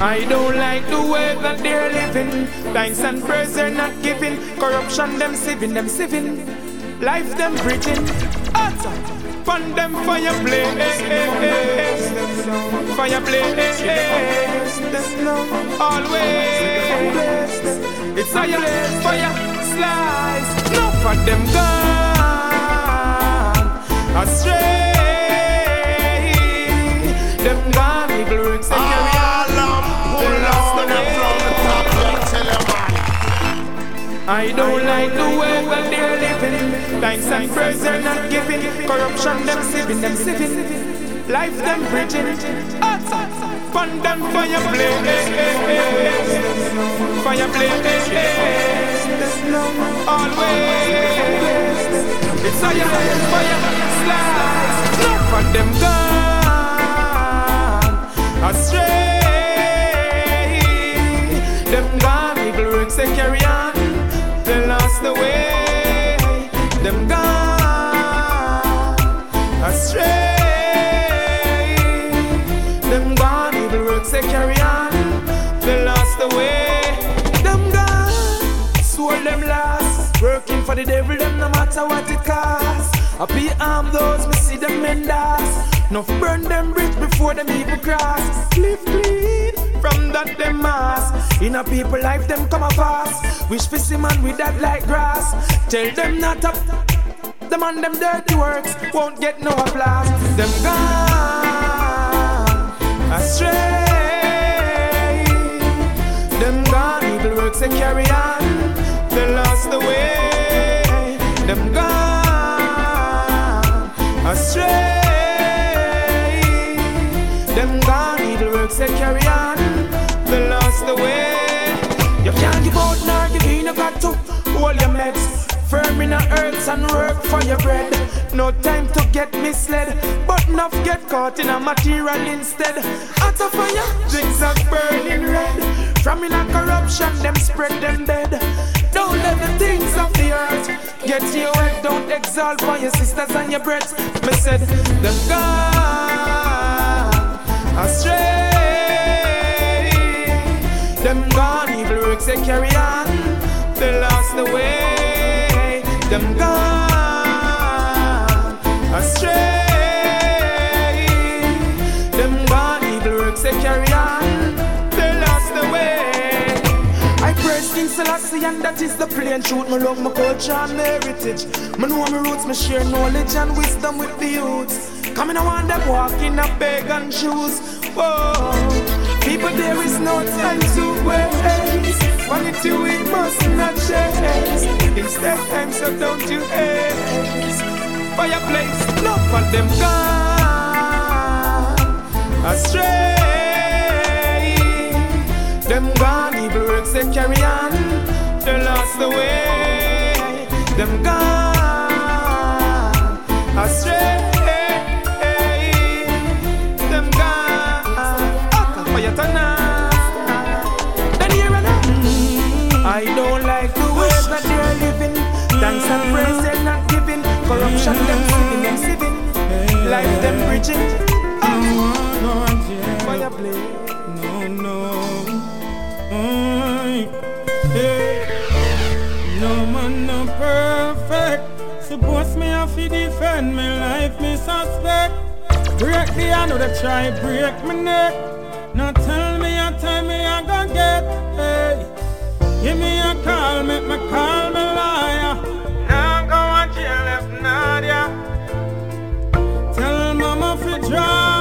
I don't like the way that they're living. Thanks and praise they're not giving. Corruption them sieving, them sieving. Life them bridging. Utter. Fun them fire blaze. Fire blaze. Always. It's fire, fire, slice. No for them gone astray. I don't like the way that they're living. Thanks and praise they're not giving. Corruption them sieving, them sieving. Life them bridging. Utter. Fun them fire blaze. Fire blaze. Always. It's fire, fire, slice. Enough of them gone astray. Them gone, evil works they carry on. The way. Them gone astray. Them gone, evil works they carry on. They lost the way. Them gone, swore them lost. Working for the devil, them no matter what it costs. I be arm those, me see them dance. No burn them bridge before them even cross. Live clean from that them mass. In a people life them come a fast. Wish for see man with that like grass. Tell them not up. The man them dirty works won't get no applause. Them gone astray. Them gone evil works they carry on. They lost the way. Earth and work for your bread. No time to get misled, but enough get caught in a material instead. Out of fire, drinks are burning red. From in a corruption, them spread them dead. Don't let the things of the earth get to your head. Don't exalt for your sisters and your brothers. Me said, them gone astray. Them gone, evil works they carry on. They lost the way. And that is the plain truth. Me love my culture and my heritage. Me know my roots, me share knowledge and wisdom with the youths. Coming I want them walk in a pagan shoes. Whoa. People, there is no time to waste. Vanity we must not chase. Instead, time so don't you haste. Fireplace, no for them gone astray. Them gone, evil works they carry on. Lost the way. Them gone astray. Them gone. For your tonight. Then and now. I don't like the way that they're living. Thanks and praise they're not giving. Corruption them sieving, them sieving. Life them bridging. Fire blaze. No, no. Mm, perfect. Suppose me have to defend me life, me suspect. Break the hand, they try break me neck. Now tell me a time me I gon' get. Hey, give me a call, make me call me liar. Now go and jail if Nadia. Tell mama fi draw.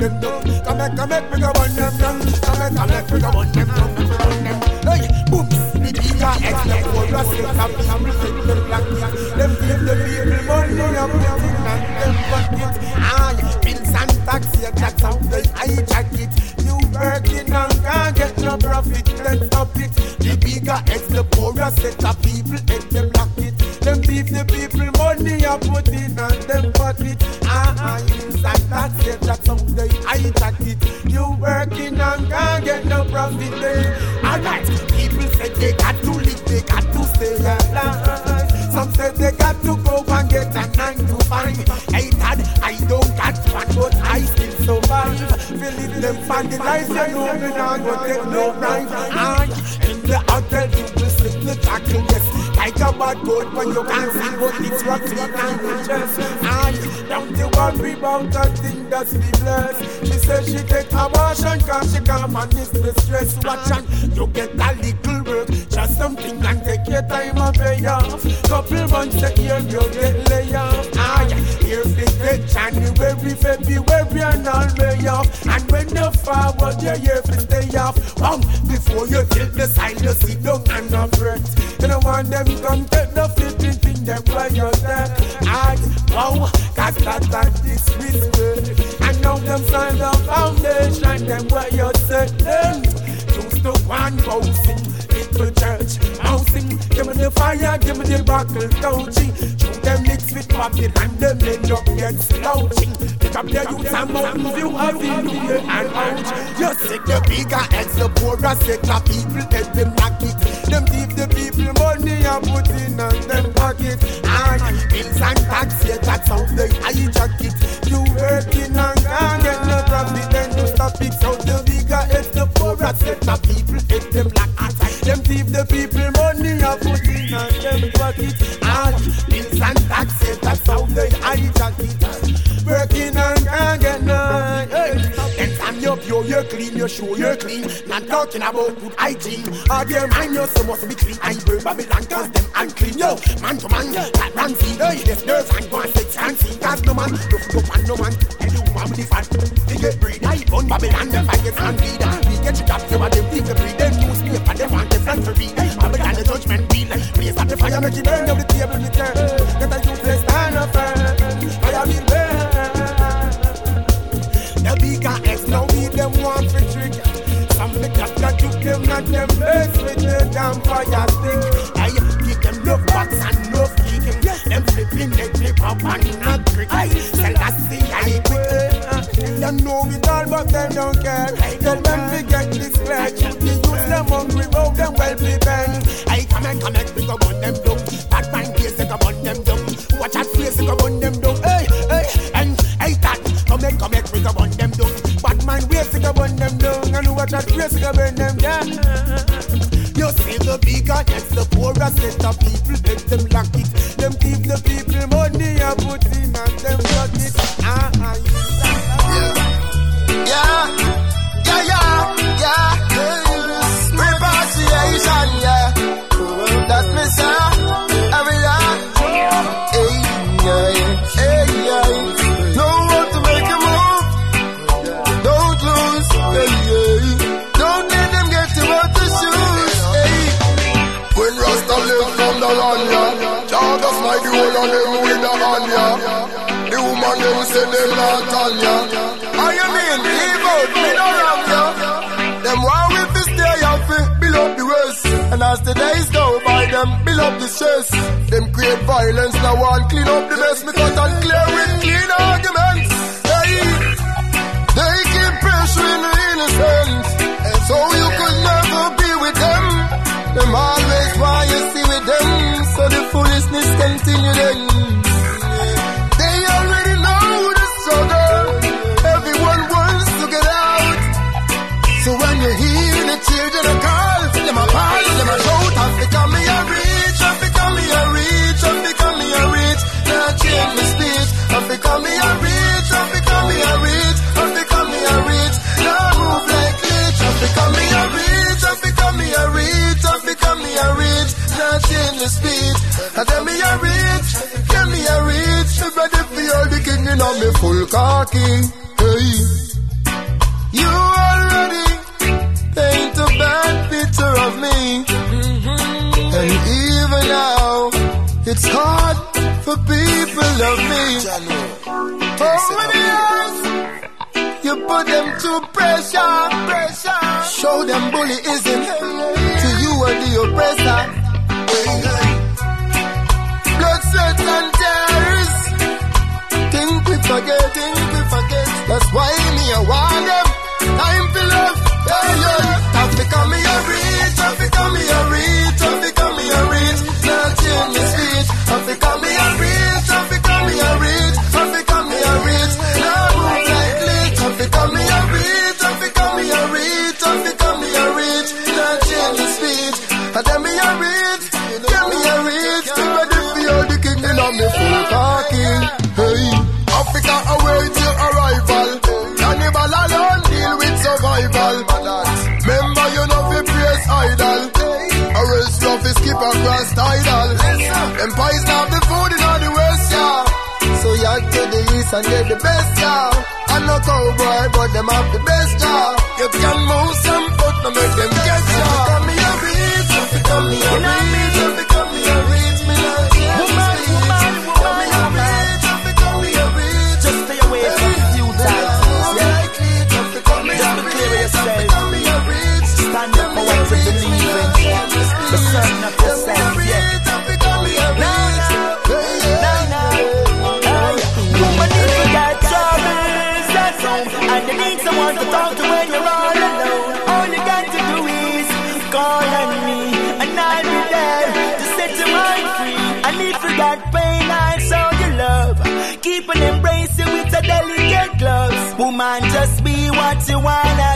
them down. Come make, come make, we go burn them down. Come make, come make, we go burn them down. Burn them. Hey, booms, the bigger X, the poorer six, and the amplified, the black man. Them give the people money, and them pocket. Ah, bills and taxes, that's how they hijack it. You working and can't get no profit, let's stop it. The bigger X, the poorer set of people, and them black it. Them give the people money, and put in on them pocket. Ah, ah, that said that someday I got it. You working and can't get no profit eh? there. Alright, people said they got to live, they got to stay alive. Some said they got to go and get a nine to five. Hey dad, I don't got one, but I still survive. Believe them find the lies, you know me now, go take no bribe. I in the hotel, you will sit the tackle, yes. Like a bad goat but you can't see what it's what we can. And don't you worry about that thing that's bless She says she take abortion cause she can't manage the stress. Watch and you get a little work. Just something and take your time and pay off. Couple months a year, you'll get laid off. Ah, yeah. Here's the date, January, February, and all way off. And when you're forward, you're here to stay off. Um, before you take the sign, you sit down and not breath. You don't want them come take the flipping thing, them why you're there. Ah, wow, cause that and this whisper. And now them sign the foundation, them why you're set them. Choose the one housing little church. Housing, give me the fire, give me the buckle, touchy. Shoot them mix with pocket and them end up get slouching. Pick up their youth and mountain view, hallelujah and out. You sick the bigger heads, the poorer sick, the people let them knock it. Them give the people money and put in on them pocket. And bills and tax, yeah, that's how they hijack it. You working and can't get no profit, then you stop it. So the bigger heads, the Rats get my people, hit them like attack. Them thief the people money I put in on them pocket. And bills and taxes, that's how they hijack it. Working and can't get none. You clean, you show, you clean. Not talking about good hygiene. All your mind, you so must be clean. I burn Babylon, cause them unclean. Yo, man to man, like Ramsey. Yo, you just nerves and go and sex and see. Cause no man, no no man, no man. Any woman with the fat, they get breed. I burn Babylon, them faggots and leader. We get you up, you are them, leave the breed. Them newspaper, they want the front to read. Babylon, the judgment be wheel. Raise up the fire, make it burn down the table, you turn. Get a you place, stand up. Fire will burn. The bigger Cat that took them, not them best with the damn fire stick. I give them love box and love kicking. Them flipping, they flip up and not trick. I sell that see, I. Them know it all, but them don't care. Tell them to get this clear. The use them hungry, roll them well prepared. I come and come and we go burn them down. Bad man case, they go burn them down. Watch out face, they go burn them down. Hey, hey, and hey, that. Come and come and we go burn them down. Bad man ways, they burn them down. And watch out face, they go burn them down. You see the bigger, that's the poorest set of people. Let them lock it. Them give the people money and put in and them got it. Ah, ah, Yeah, yeah, Woman them say them not on, yeah How you mean? Leave out, me no wrong, yeah. Them want we fi stay happy, build up the west. And as the days go by, them build up the stress. Them create violence, now one clean up the mess. Me cut and clear with clean arguments. Hey, they keep pressuring the innocent, And so you could never be with them. Them always why you see with them, so the foolishness continue then. A reach. Now change the speech, and tell me a reach, tell me a reach. Me ready for all the king in on me full khaki, hey. You already paint a bad picture of me. Mm-hmm. And even now, it's hard for people of me. Over the years, you put them to pressure, pressure. Show them bullyism to you are the oppressor. Empires have the food in all the west, yeah. So you're to the east and they're the best, yeah. I'm no cowboy, but them have the best, yeah. You can move some foot, no make them get ya. Come me a reach, come me a delicate gloves. Woman, just be what you wanna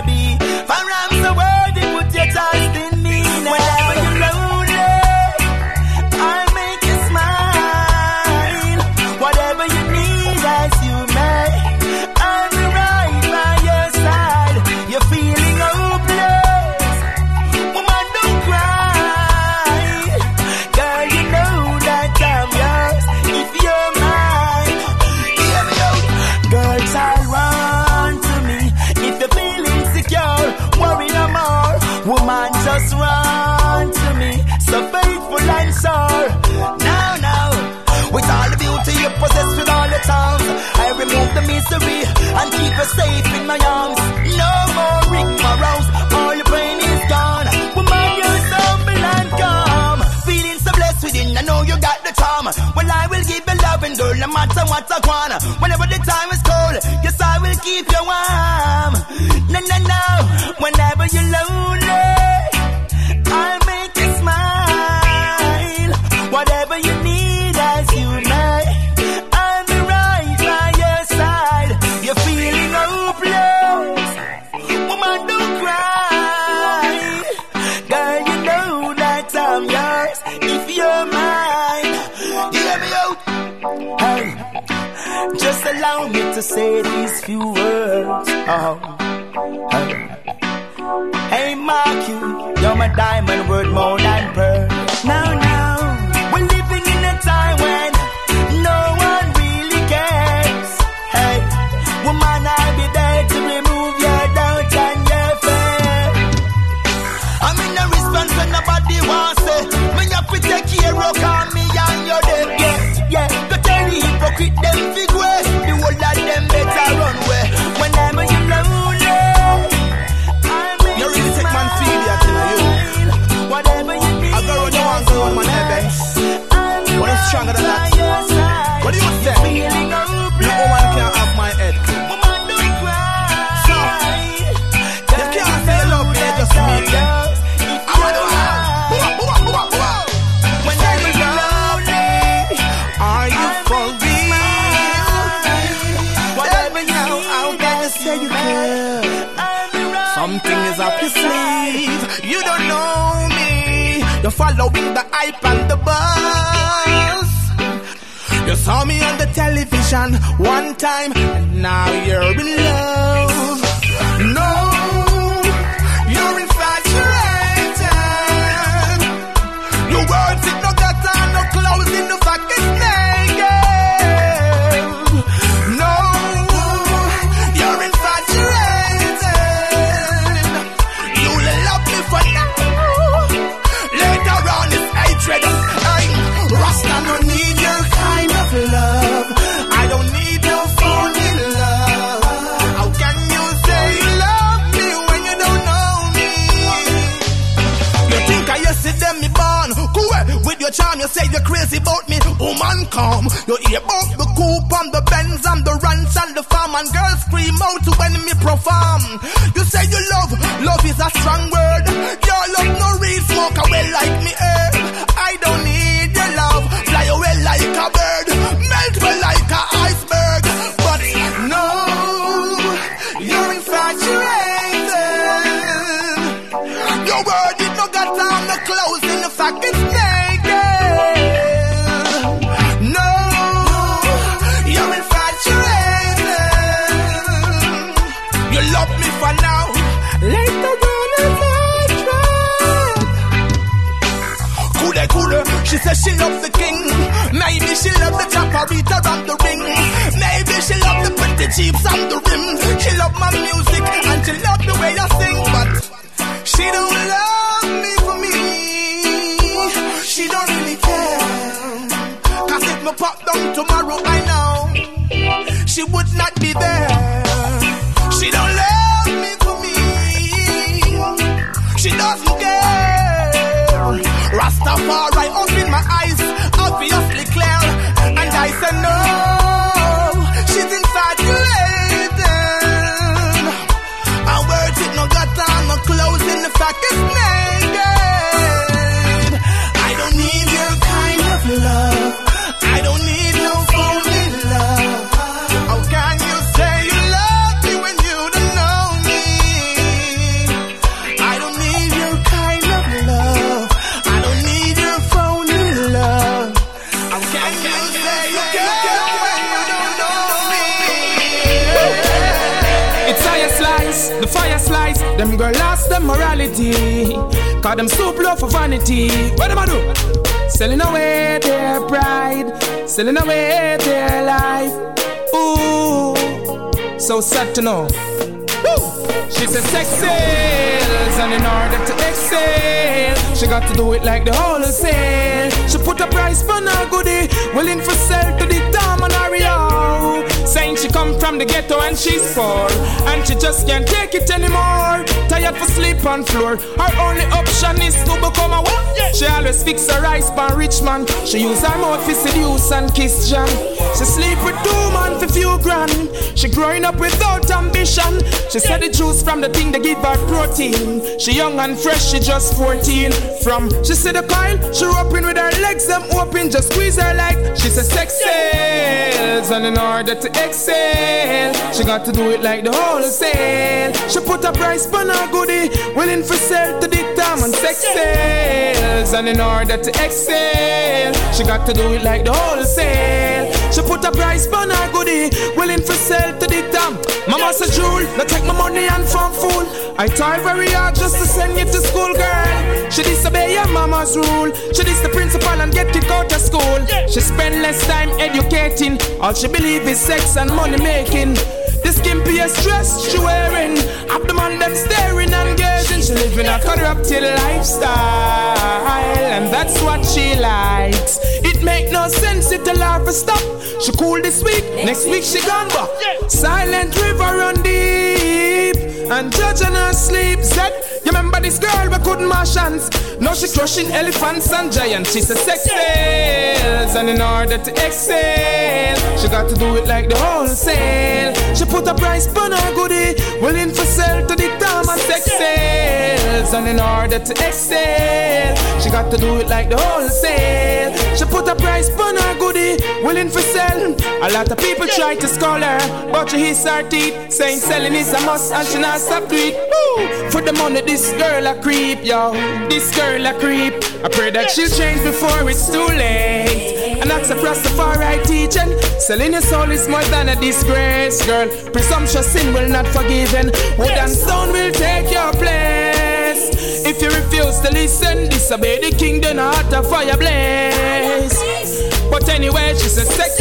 On and the bus. You saw me on the television one time, and now you're in love. you crazy about me, woman come. You hear about the coupon, the Benz and the ranch and the farm and girls scream out when me perform. You say you love, love is a strong word. Your love no real smoke away like me, eh? say she love the king. Maybe she love the operator and the ring. Maybe she love the pretty cheeks and the rim. She love my music and she love the way I sing, but she don't love me for me. She don't really care. Cause if me pop down tomorrow, I know she would not be there. She don't love me for me. She doesn't care. Rastafari. Oh, obviously clear. And I said, no, she's inside you waiting. I words it, no gutter, no clothes, in the fact it's naked. vanity. Cause them so blow for vanity. What am I do? Selling away their pride, selling away their life. Ooh, so sad to know. She says sex sales, and in order to excel, she got to do it like the wholesale. She put a price on her goodie, willing for sale to the dominario. Saying she come from the ghetto and she's poor. And she just can't take it anymore. Tired for sleep on floor. Her only option is to become a woman. She always fix her eyes on rich man. She use her mouth to seduce and kiss John. She sleep with two man for few grand. She growing up without ambition. She said the juice from the thing they give her protein. She young and fresh, she just 14. From she said the pile, she roping with her legs, them open, just squeeze her like she said sex sells. And in order to excel, she got to do it like the wholesale. She put a price on her goodie, willing for sale to the time and sex sales, and in order to excel, she got to do it like the wholesale. She put a price on her goodie, willing for sale to the time. Mama said, Jewel, now take my money and farm fool. I try very hard just to send you to school, girl. She disobey your mama's rule. She dis the principal and get kicked out of school. She spend less time educating. All she believe is sex and money making. The skimpy dress she wearing. Have the man them staring and gazing. She living a corrupted lifestyle. And that's what she likes. It make no sense if the life stop. She cool this week, next week she gone back. Silent river run deep. And judge on her sleep. Said, you remember this girl we mash hands. Now she crushing elephants and giants. She's a sex sales. And in order to excel, she got to do it like the wholesale. She put a price on her goodie, willing for sale to the time and sex sales. And in order to excel, she got to do it like the wholesale. She put a price on her goodie, willing for sell. A lot of people try to scold her, but she hits her teeth, saying selling is a must and she not stop it. Woo! For the money, this girl a creep, yo. This girl a creep. I pray that she'll change before it's too late. And that's far right teaching. Selling your soul is more than a disgrace, girl. Presumptuous sin will not forgiven. Wood and stone will take your place. If you refuse to listen, disobey the king, then heart of fire blaze. But anyway, she's a sex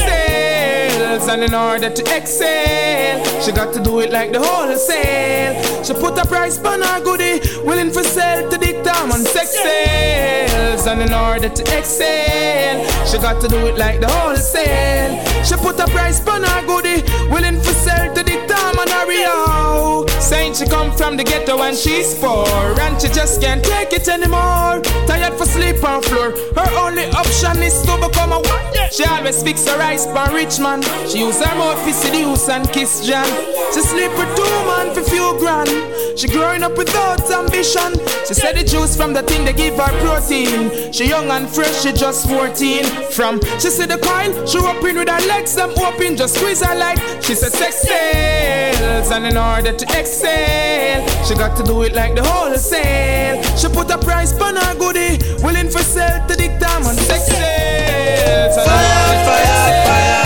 and in order to excel, she got to do it like the wholesale. She put a price on her goodie, willing for sale to the time on sex sales, and in order to excel, she got to do it like the wholesale. She put a price on her goodie, willing for sale to the time on her Rio. Saying she come from the ghetto and she's poor, and she just can't take it anymore. Tired for sleep on floor, her only option is to become a one. She always fix her eyes for rich man. She use her mouth for seduce and kiss John. She sleep with two man for few grand. She growing up without ambition. She said the juice from the thing they give her protein. She young and fresh, she just 14. From she see the coil, she open with her legs them open, just squeeze her like she said sex sales. And in order to excel, she got to do it like the wholesale. She put a price on her goodie, willing for sale to the time on sex sales. Fire, fire, fire,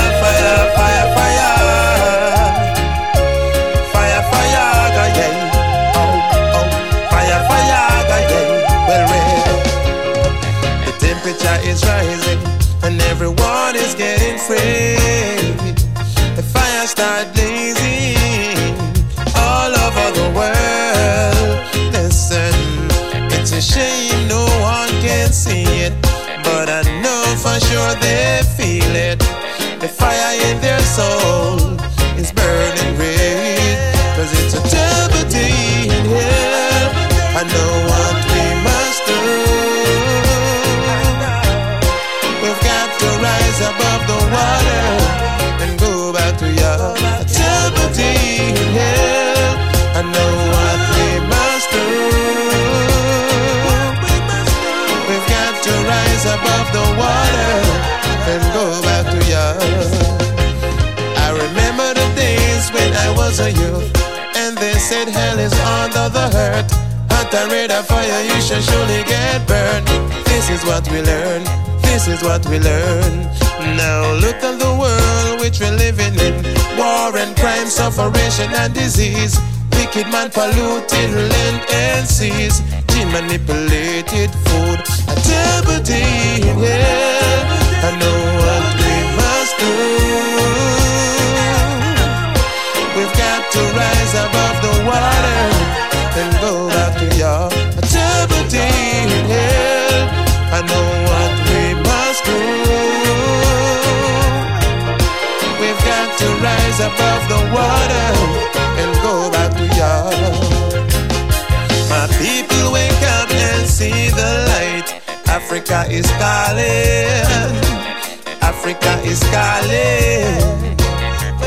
temperature is is under the hurt. At the red of fire, you shall surely get burned. This is what we learn. This is what we learn. Now look at the world which we're living in. War and crime, sufferation and disease. Wicked man polluting land and seas. Gene manipulated food. A terrible day in hell. I know what we must do. We've got to rise above the water and go back to your activity in hell. I know what we must do. We've got to rise above the water and go back to your. My people wake up and see the light. Africa is calling. Africa is calling.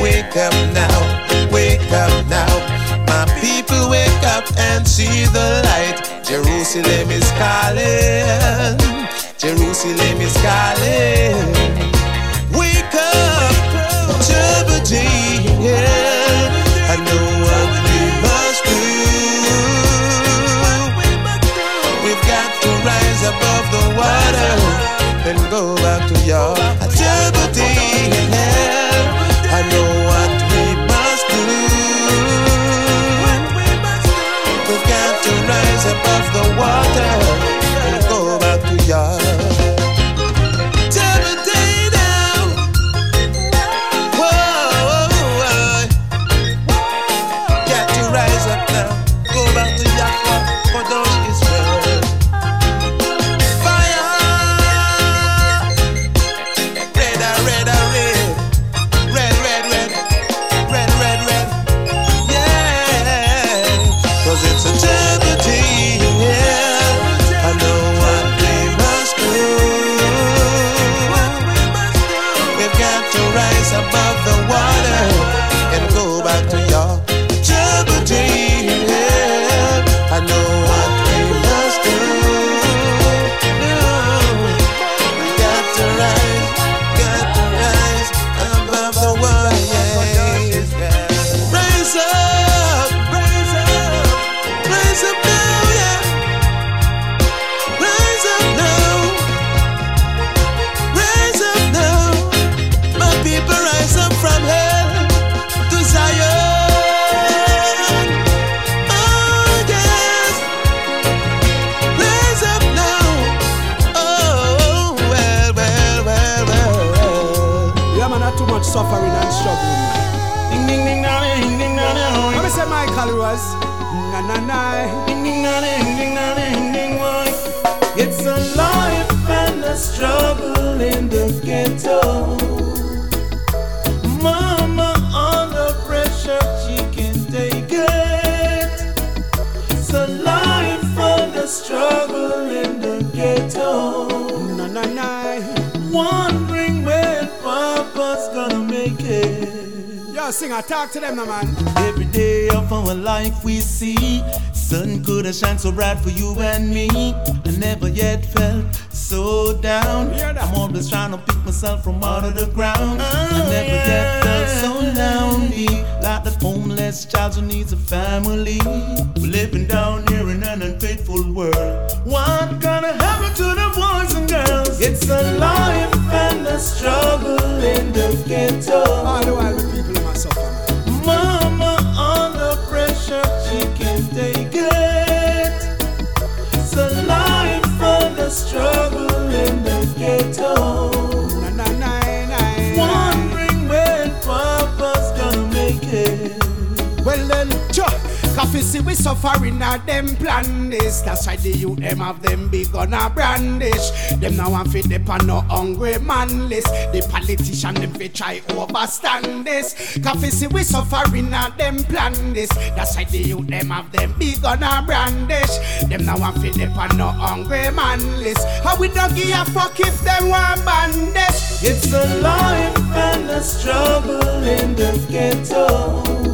Wake up now. See the light. Jerusalem is calling. Jerusalem is calling. Wake up, Jebediah. I know what we must do. We've got to rise above the water and go back to your it. Yo, sing, I talk to them, man. Every day of our life we see sun could have shined so bright for you and me. I never yet felt so down. I'm always trying to pick myself from out of the ground. I oh, never yet felt so lonely, like that homeless child who needs a family. We're living down here in an unfaithful world. What gonna happen to the boys and girls? It's a life and a struggle in the ghetto. All the while, people see we suffering at them plan this. That's why the youth them have them big on a brandish. Them now want fit dip on no hungry man list. The politician them fi try overstand this. Coffee see we suffering at them plan this. That's why the youth them have them big on a brandish. Them now want fit dip on no hungry man list. How we don't give a fuck if them want ban this. It's a life and a struggle in the ghetto.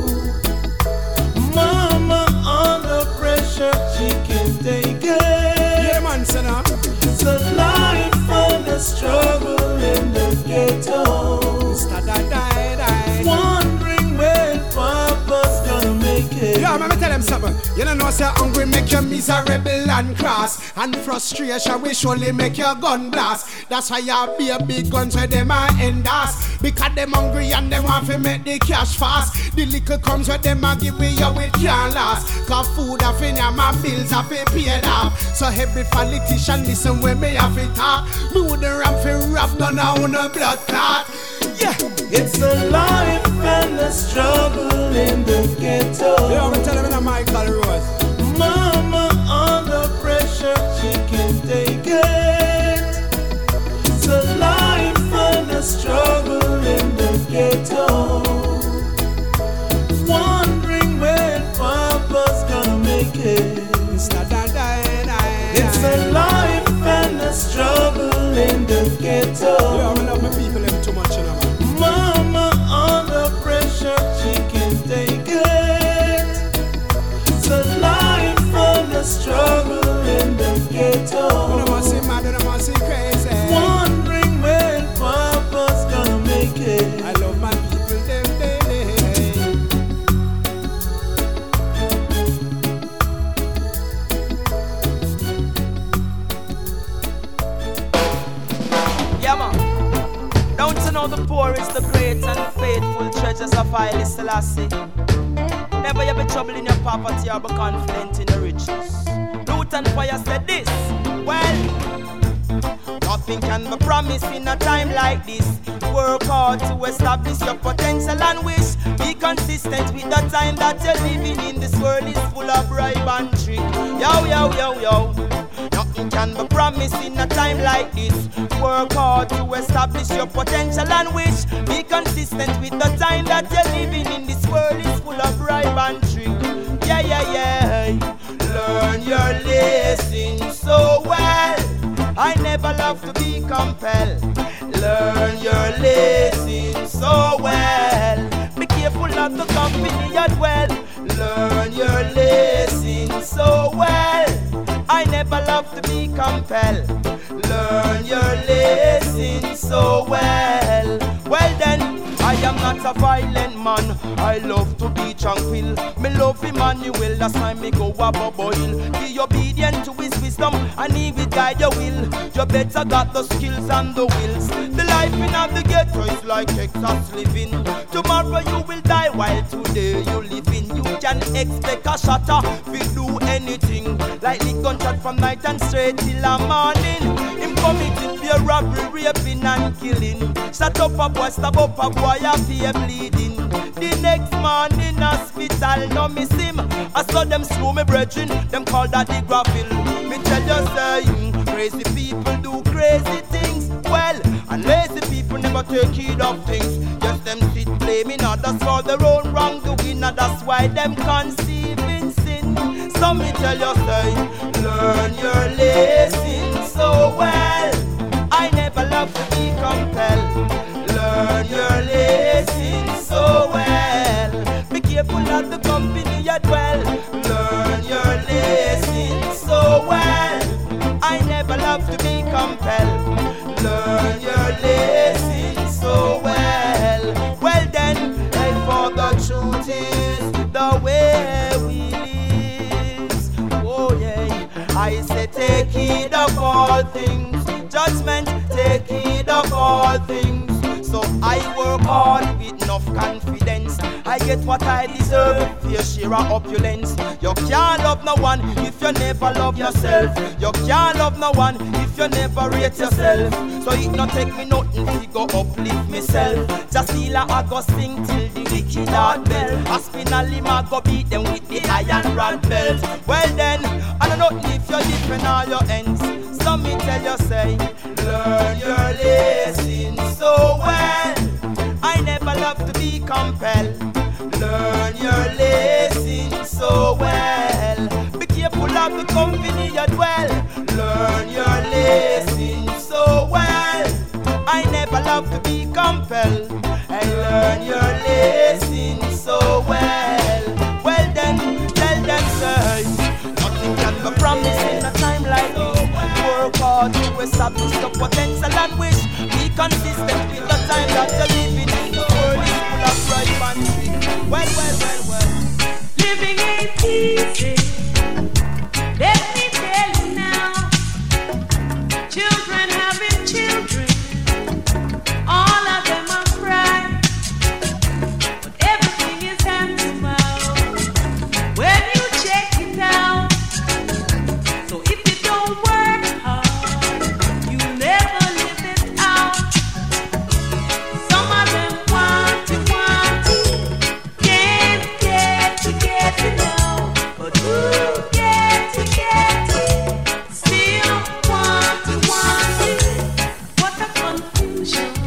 Pressure, she can take it. Yeah man, son. uh. It's a life and a struggle in the ghetto. Yo, let me tell them something. You don't know, say hungry make you miserable and cross. And frustration will surely make your gun blast. That's why you be a big guns where them are end us. Because them hungry and them want to make the cash fast. The little comes where them a give we you with can't last. Cause food have in ya, my bills have been paid off. So every politician listen when me have it talk. Me wouldn't run for rap, none of no blood clot. Yeah. It's a life and a struggle in the ghetto. Me tell him in a Michael Rose. Mama under pressure, she can take it. It's a life and a struggle in the ghetto. Wondering when Papa's gonna make it. It's a life and a struggle in the ghetto. Great and faithful treasures of Haile Selassie. Never you be trouble in your poverty or be confident in your riches. Root and fire said this. Well, Nothing can be promised in a time like this. Work hard to establish your potential and wish. Be consistent with the time that you're living in. This world is full of bribe and trick. Yo, yo, yo, yo. Nothing can be promised in a time like this. Work hard to establish your potential and wish. Be consistent with the time that you're living in. This world is full of bribe and trick. Yeah, yeah, yeah. Learn your lesson so well. I never love to be compelled. Learn your lesson so well. Be careful of the company you dwell. Learn your lesson so well. I never love to be compelled. Learn your lesson so well. Well then. I am not a violent man. I love to be tranquil. Me love Emmanuel, that's why me go up a boil. Be obedient to his wisdom, and he will guide your will. You better got the skills and the wills. The life in the ghetto is like Texas living. Tomorrow you will die while today you living. You can expect a shutter if do anything. Like the gunshot from night and straight till the morning. Him committing fear robbery, raping and killing. Shut up a boy, stab up a boy, a fear bleeding. The next morning hospital, no miss him. I saw them screw me brethren, them call that the gravel. Me tell you saying, crazy people do crazy things. Well, and lazy people never take heed of things. Just them sit blaming others for their own wrongdoing, and that's why them conceiving sin. So me tell you say, learn your lesson so well. I never love to be compelled. Learn your lesson so well. Be careful of the company you dwell. Learn your lesson so well. I never love to be compelled. Learn your lesson I say take heed of all things. Judgment, take heed of all things. So I work hard with enough confidence. I get what I deserve, fair share of opulence. You can't love no one if you never love yourself. You can't love no one you never rate yourself. So it not take me nothing to go uplift myself. Just feel I go sing till the wicked heart bell. I spin a limb, I go beat them with the iron rod belt. Well then, I don't know if you're different all your ends. So me tell you say, learn your lesson so well. I never love to be compelled. Learn your lesson so well. Be careful of the company you dwell. Learn your lesson so well. I never love to be compelled. And learn your lesson so well. Well then, tell them say, nothing can be promised in a time like this. Work hard to establish your potential and wish. Be consistent with the time that you're living in. The world is full of pride and. Well, well, well, well. Living ain't easy. sunshine.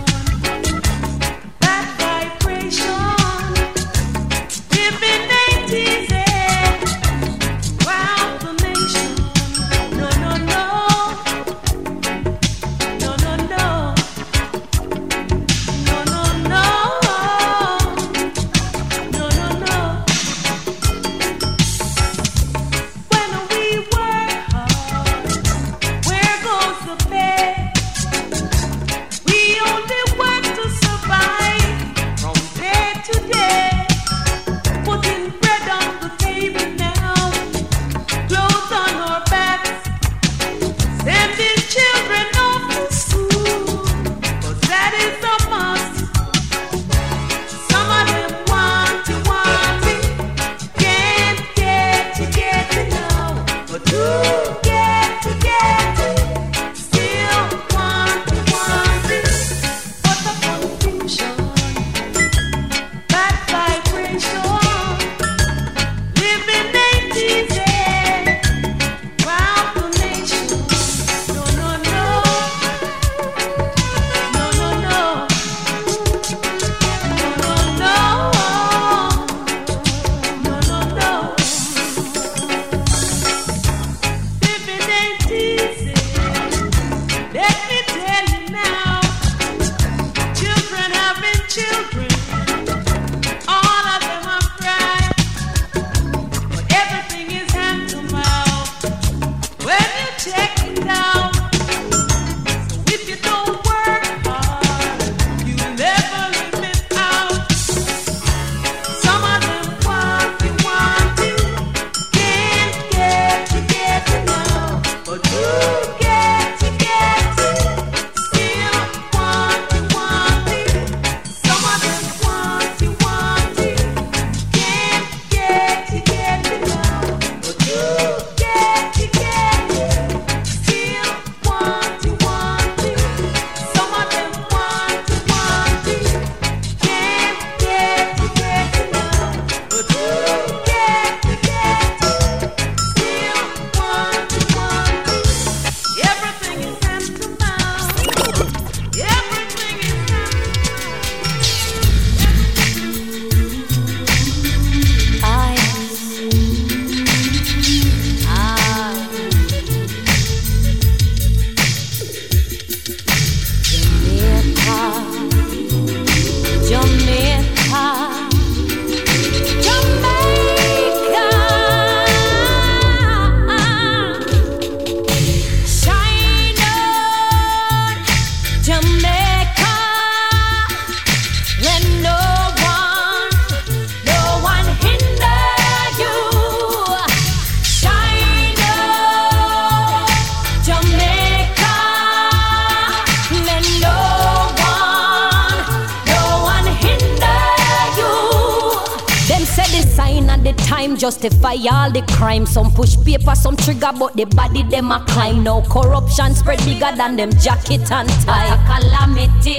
Trigger, but the body them a climb. No corruption spread bigger than them jacket and tie. A calamity.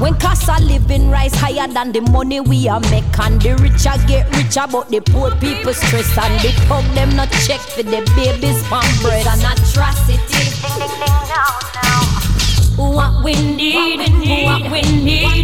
When cost of living rise higher than the money we are make And the richer get richer but the poor people stress And the pug them not check for the babies from breast An atrocity Ding, ding, ding, down, no. What we need, what we need U-N-I-T-Y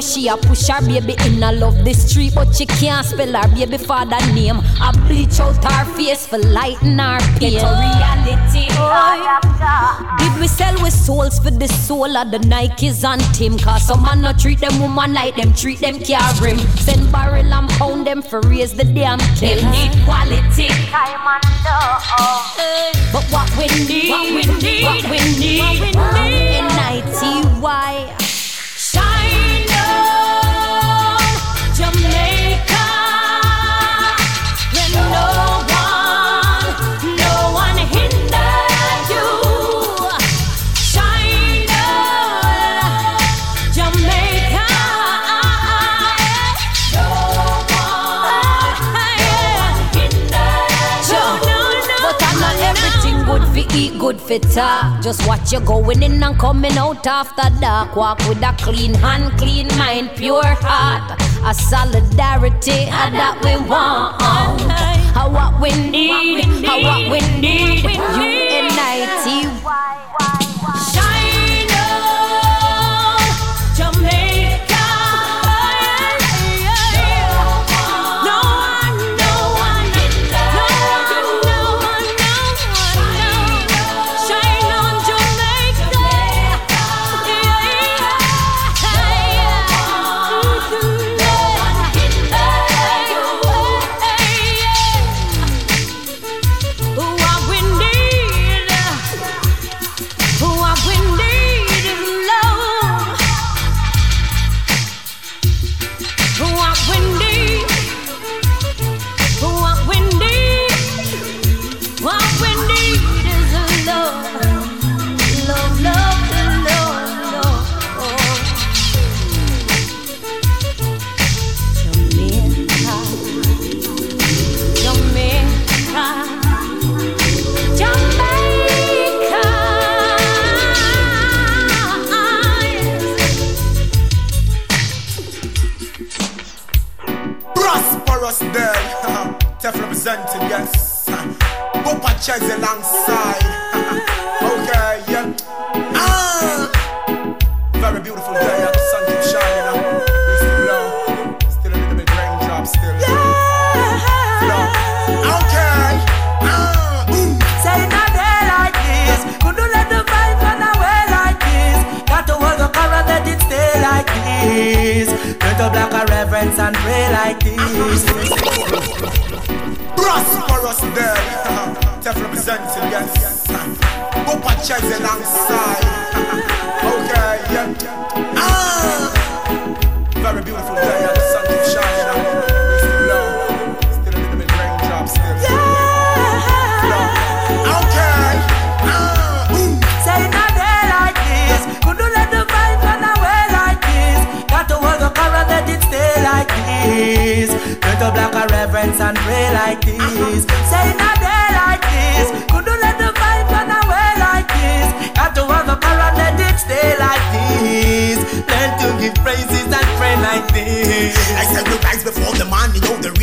where she a push her baby in a love the street, but she can't spell her baby father name. I bleach out her face for lighten her pain. Get a reality. Did we sell with souls for the soul of the Nikes and Tim? Cause some man not treat them woman like them, treat them carry him. Send barrel and pound them for raise the damn. They need quality. Time and But what we need, what we need, what we need, what we need. N-I-T-Y. Shine good talk. Just watch you going in and coming out after dark. Walk with a clean hand, clean mind, pure heart. A solidarity, and that we want. How what we need, how what we need. Unity.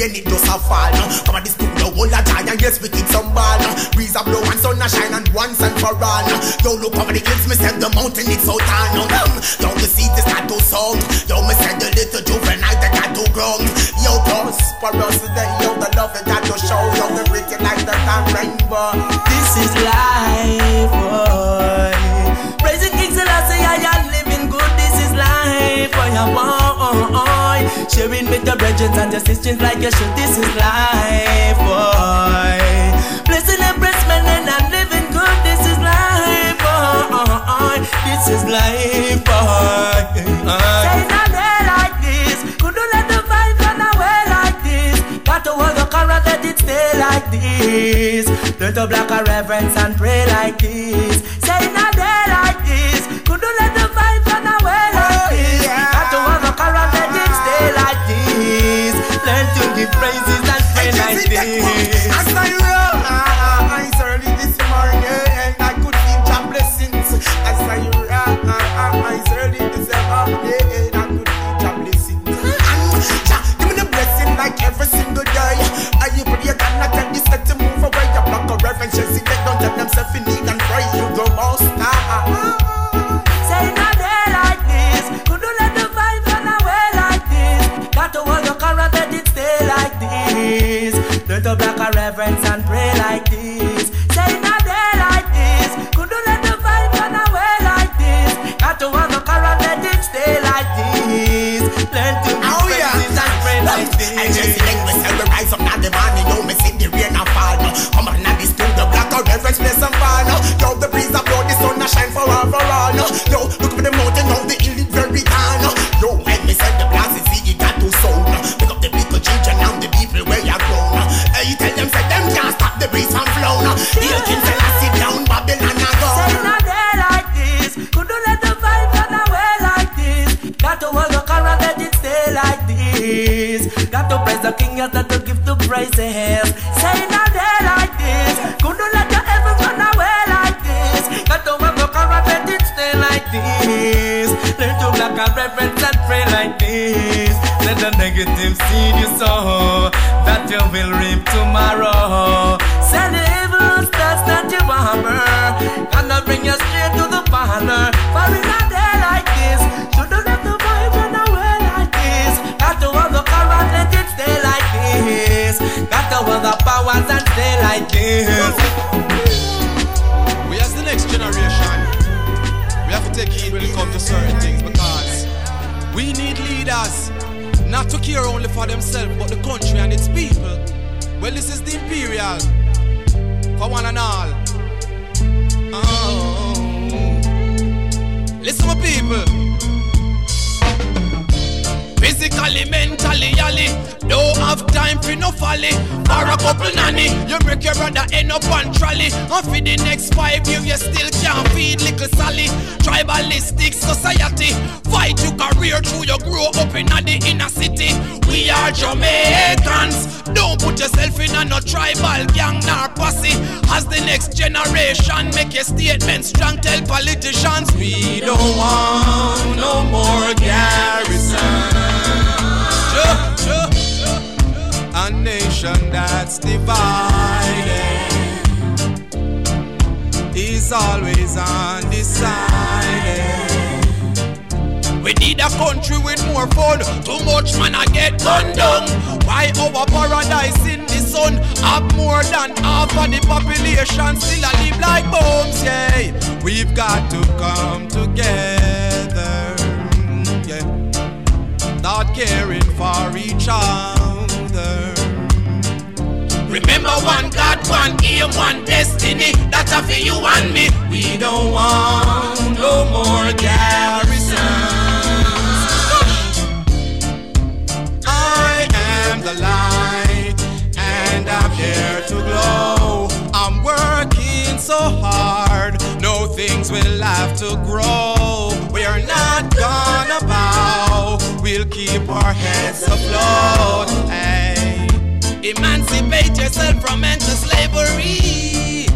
Rain it just a fall. Come on this studio, hold a giant, yes we keep some ball. Breeze a blow and sun a shine and once and for all. Yo look over the hills, me said the mountain it's so tall. Yo the sea is not too sound. Yo me said the little juvenile that got too grown. Yo prosperous today, yo the love got to show. Yo the pretty like the rainbow. Sharing with your brethren and your sisters like you should. This is life, boy. Blessing and bless men and I'm living good. This is life, boy. This is life, boy. Say not there like this. Couldn't let the vibe run away like this. Got to hold the current, let it stay like this. Learn to block a reverence and pray like this. To praises and pray like this. As up on trolley. And for the next five years, you still can't feed little Sally. Tribalistic society. Fight your career through your grow up in the inner city. We are Jamaicans. Don't put yourself in a no tribal gang nor posse. As the next generation make a statement strong, tell politicians we don't want no more garrison. A nation that's divided is always undecided. We need a country with more fun. Too much man I get gunned down. Why our paradise in the sun have more than half of the population still a live like bombs? Yeah, we've got to come together. Yeah, not caring for each other. Remember one God, one aim, one destiny. That's a for you and me. We don't want no more garrisons. I am the light, and I'm here to glow. I'm working so hard, no things will have to grow. We're not gonna bow, we'll keep our heads afloat. Hey. Emancipate yourself from mental slavery.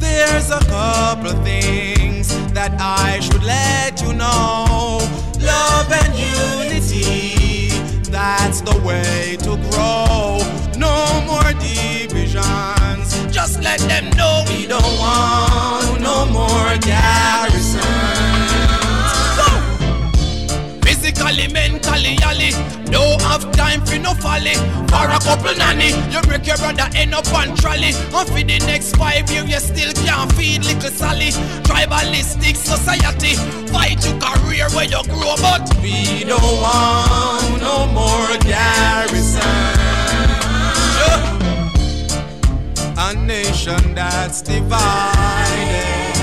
There's a couple of things that I should let you know. Love and unity, that's the way to grow. No more divisions. Just let them know we don't want no more. No folly. For a couple nanny, you break your brother end up on trolley. And for the next five years, you still can't feed little Sally. Tribalistic society, fight your career where you grow, but we don't want no more garrison. A nation that's divided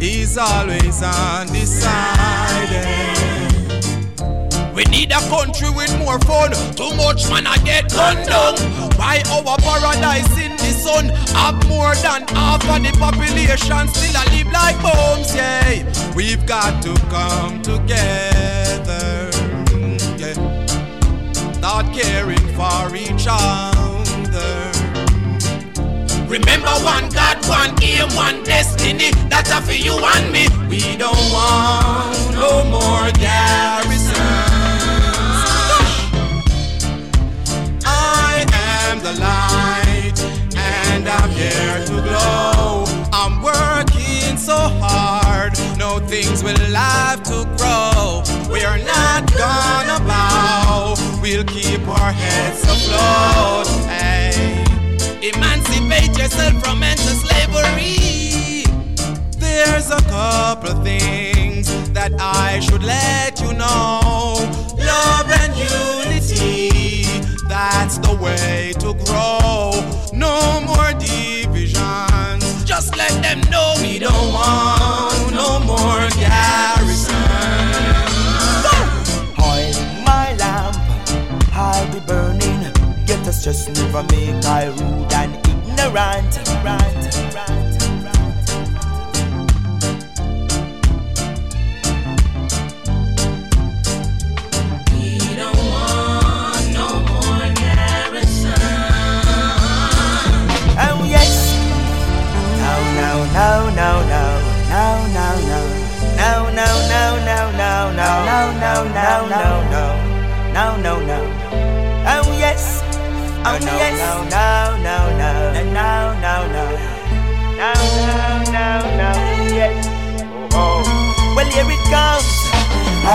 is always undecided. We need a country with more fun. Too much man I get gunned down. Why our paradise in the sun have more than half of the population still a live like bombs? Yeah, we've got to come together. Mm, yeah, start caring for each other. Remember one God, one aim, one destiny. That's for you and me. We don't want no more garrisons. I'm here to glow. I'm working so hard, no things will have to grow. We are not gonna bow, we'll keep our heads afloat. Hey. Emancipate yourself from mental slavery. There's a couple things that I should let you know. Love and unity, that's the way to grow. No more divisions. Just let them know we don't want no more garrisons. Oil my lamp, I'll be burning. Get us just never make I rude and ignorant. Rant, rant,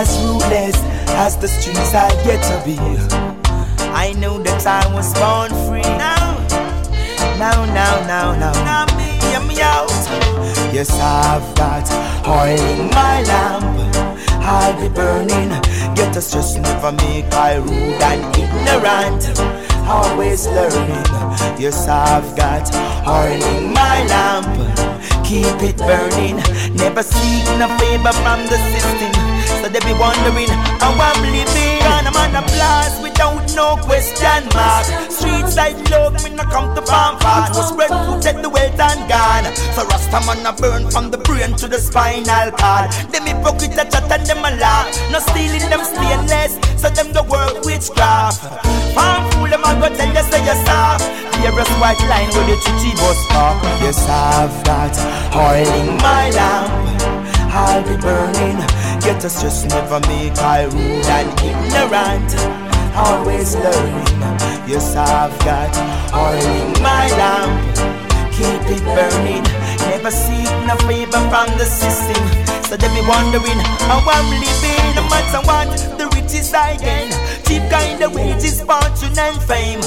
As ruthless as the streets I get to be. I know that I was born free. Now, now, now, now, now. Now me, me out. Yes, I've got oil in my lamp. I'll be burning. Get us just never make I rude and ignorant. Always learning. Yes, I've got oil in my lamp. Keep it burning. Never seek no favor from the system. So they be wondering how I'm living. And I'm on a blast without no question mark. Streets I love me no come to farm fast. Was spread footed the wealth and gone. So Rasta man a burn from the brain to the spinal cord. Them hypocrite a chat and them a laugh. No stealing them stainless. So them the work witchcraft. Farm fool them a go tell you say you soft. Clearest white line with the chichi bus park. Yes I've got oil in my lamp. I'll be burning. Get us just never make I rude and ignorant. Always learning. Yes, I've got oil in my lamp. Keep it burning. Never seek no favor from the system. So they be wondering how I'm living. No matter what the riches I gain. Cheap kind of wages, fortune and fame.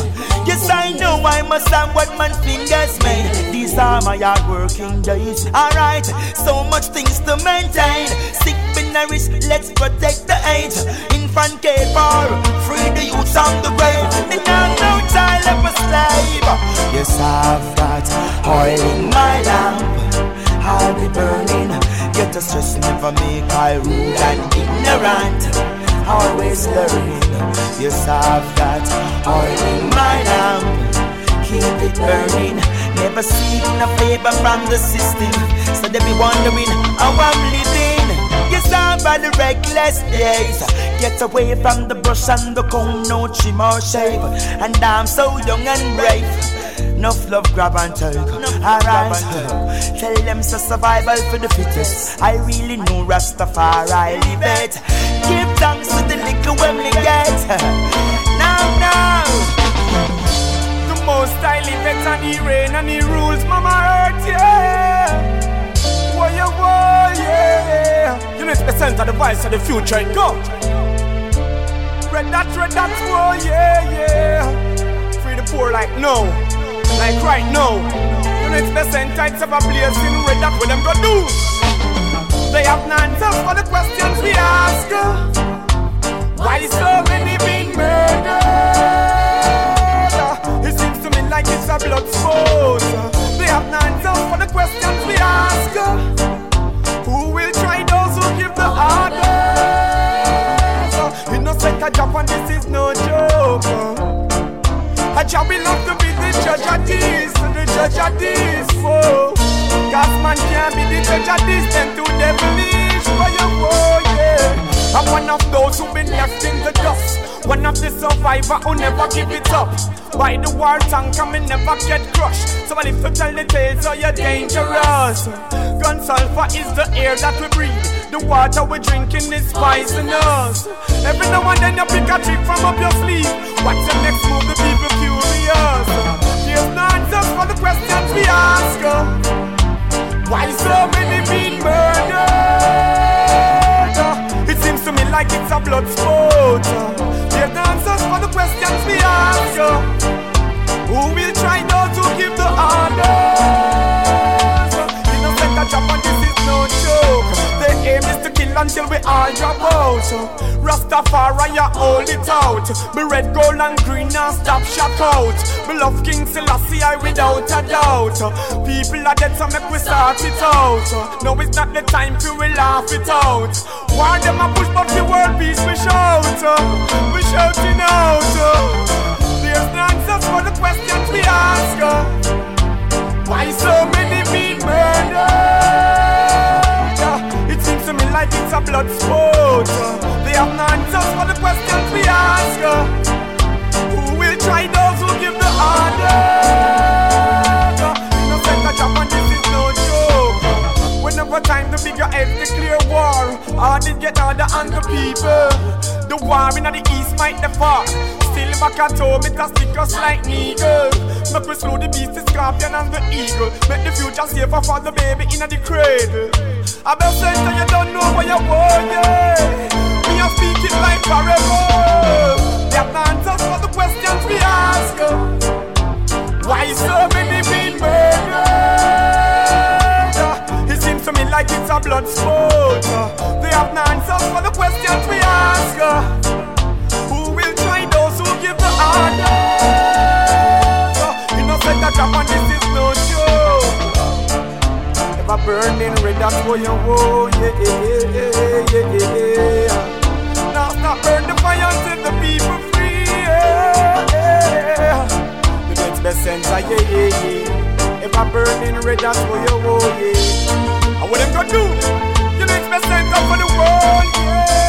Yes, I know I must have what my fingers made. These are my hard working days. Alright, so much things to maintain. Sick been nourished, let's protect the age. Infant care for free the youth on the grave. They now no child of a slave. Yes, I've got oil in my lamp. I'll be burning. Get us just never make I rude and ignorant. Always learning. Yes, I've got oil in my lamp. Keep it burning. Never seek no favor from the system. So they be wondering how I'm living. Yes, by the reckless days. Get away from the brush and the comb, no trim or shave. And I'm so young and brave. Enough love grab and take. Alright, tell them so survival for the fittest. I really know Rastafari live it. Give thanks to the little when me get. now, now. The most I live it and he reign and he rules mama earth, yeah. Whoa, yeah, whoa, yeah. You need the center, the voice of the future, go. Red dot, red dot, whoa, yeah, yeah. Free the poor like no, like right now. You know it's the center, it's of a in red dot, what them gonna do? They have no answers for the questions we ask. Why so many being murdered? It seems to me like it's a blood sport. They have no answers for the questions we ask. Who will try those who give the orders? Innocent a job and this is no joke. A job have to be the judge of this, the judge of this, fool. Cause man can't be the judge of this, them too devilish for your boy, yeah. I'm one of those who've been left in the dust. One of the survivor who never give it up. By the war tank, and me never get crushed. So I live to tell the tales, so you're dangerous. Gun sulfur is the air that we breathe. The water we're drinking is poisonous. Every now and then you pick a trick from up your sleeve. What's the next move? Curious. There's no answers for the questions we ask. Why is so many been murdered? It seems to me like it's a blood sport. There's no answers for the questions we ask. Who will try now to give the orders? Innocent a job and this is no joke. Until we all drop out. Rastafari, you hold it out. Be red, gold, and green, and stop shock out. Me love King Selassie, I without a doubt. People are dead, so make we start it out. No, it's not the time to we laugh it out. War them a push, but the world peace we shout. We shouting out. There's no answers for the questions we ask. Why so many been murdered? To me like it's a blood sport. They have no answers for the questions we ask. Who will try those who give the orders? Innocent a job and this is no joke. Whenever time to figure out the clear war, hard it get harder on the people. The war in the east might the. Still back at home, it a stick us like needle. Make we slow the beast, the scorpion and the eagle. Make the future safer for the baby in the cradle. I bet center you don't know where you want, yeah. Me a speak it like. They have answers for the questions we ask. Why is so many been murdered? It seems to me like it's a blood sport. They have no answers for the questions we ask. Give the orders? Innocent a drop and this is no joke. Ever burning red, that's where you go, yeah, yeah, yeah, yeah, yeah, yeah. Now stop burn the fire until the people free, yeah, yeah. The best center, yeah, yeah, yeah. Ever burning red, that's where you go, yeah. And what them gonna do? The best center for the world, yeah.